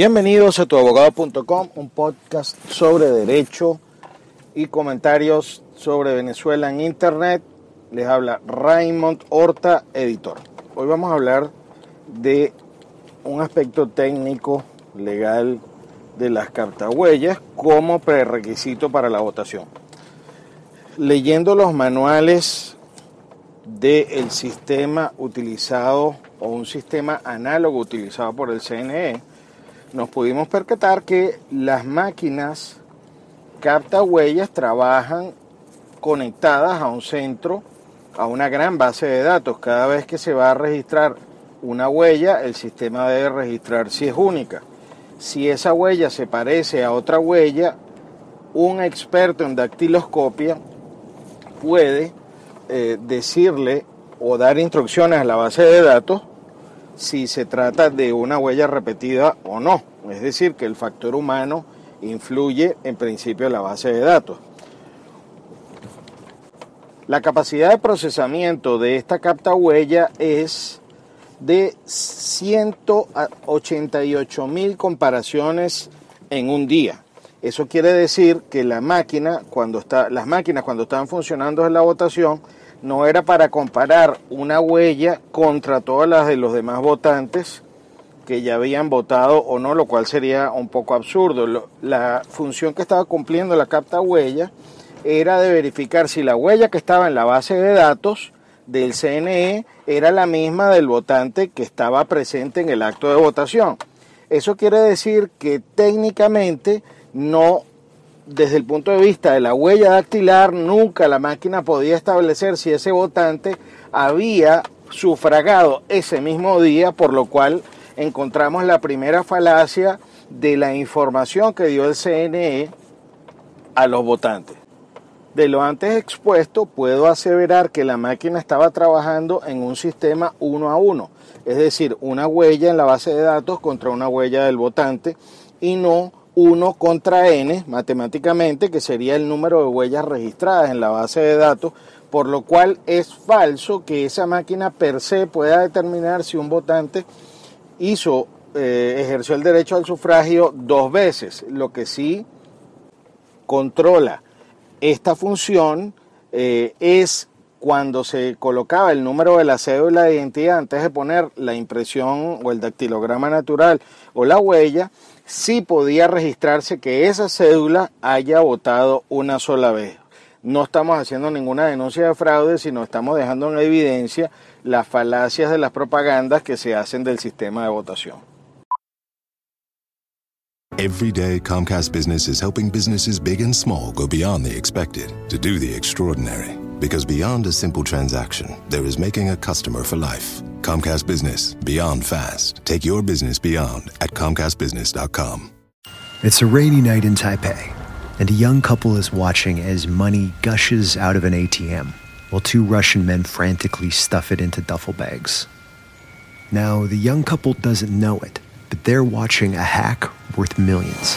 Bienvenidos a tuabogado.com, un podcast sobre derecho y comentarios sobre Venezuela en Internet. Les habla Raymond Horta, editor. Hoy vamos a hablar de un aspecto técnico, legal de las cartahuellas como prerequisito para la votación. Leyendo los manuales del sistema utilizado o un sistema análogo utilizado por el CNE, nos pudimos percatar que las máquinas capta huellas trabajan conectadas a un centro, a una gran base de datos. Cada vez que se va a registrar una huella, el sistema debe registrar si es única. Si esa huella se parece a otra huella, un experto en dactiloscopia puede eh, decirle o dar instrucciones a la base de datos si se trata de una huella repetida o no. Es decir, que el factor humano influye en principio en la base de datos. La capacidad de procesamiento de esta capta huella es de 188 mil comparaciones en un día. Eso quiere decir que la máquina, cuando está, las máquinas cuando estaban funcionando en la votación, no era para comparar una huella contra todas las de los demás votantes que ya habían votado o no, lo cual sería un poco absurdo. La función que estaba cumpliendo la capta huella era de verificar si la huella que estaba en la base de datos del CNE era la misma del votante que estaba presente en el acto de votación. Eso quiere decir que técnicamente no desde el punto de vista de la huella dactilar, nunca la máquina podía establecer si ese votante había sufragado ese mismo día, por lo cual encontramos la primera falacia de la información que dio el CNE a los votantes. De lo antes expuesto, puedo aseverar que la máquina estaba trabajando en un sistema uno a uno, es decir, una huella en la base de datos contra una huella del votante y no 1 contra n matemáticamente, que sería el número de huellas registradas en la base de datos, por lo cual es falso que esa máquina per se pueda determinar si un votante hizo, eh, ejerció el derecho al sufragio dos veces. Lo que sí controla esta función eh, es cuando se colocaba el número de la cédula de identidad antes de poner la impresión o el dactilograma natural o la huella, sí podía registrarse que esa cédula haya votado una sola vez. No estamos haciendo ninguna denuncia de fraude, sino estamos dejando en evidencia las falacias de las propagandas que se hacen del sistema de votación. Every day, Comcast Business is helping businesses big and small go beyond the expected to do the extraordinary. Because beyond a simple transaction, there is making a customer for life. Comcast Business, beyond fast. Take your business beyond at ComcastBusiness.com. It's a rainy night in Taipei, and a young couple is watching as money gushes out of an ATM while two Russian men frantically stuff it into duffel bags. Now, the young couple doesn't know it, but they're watching a hack worth millions.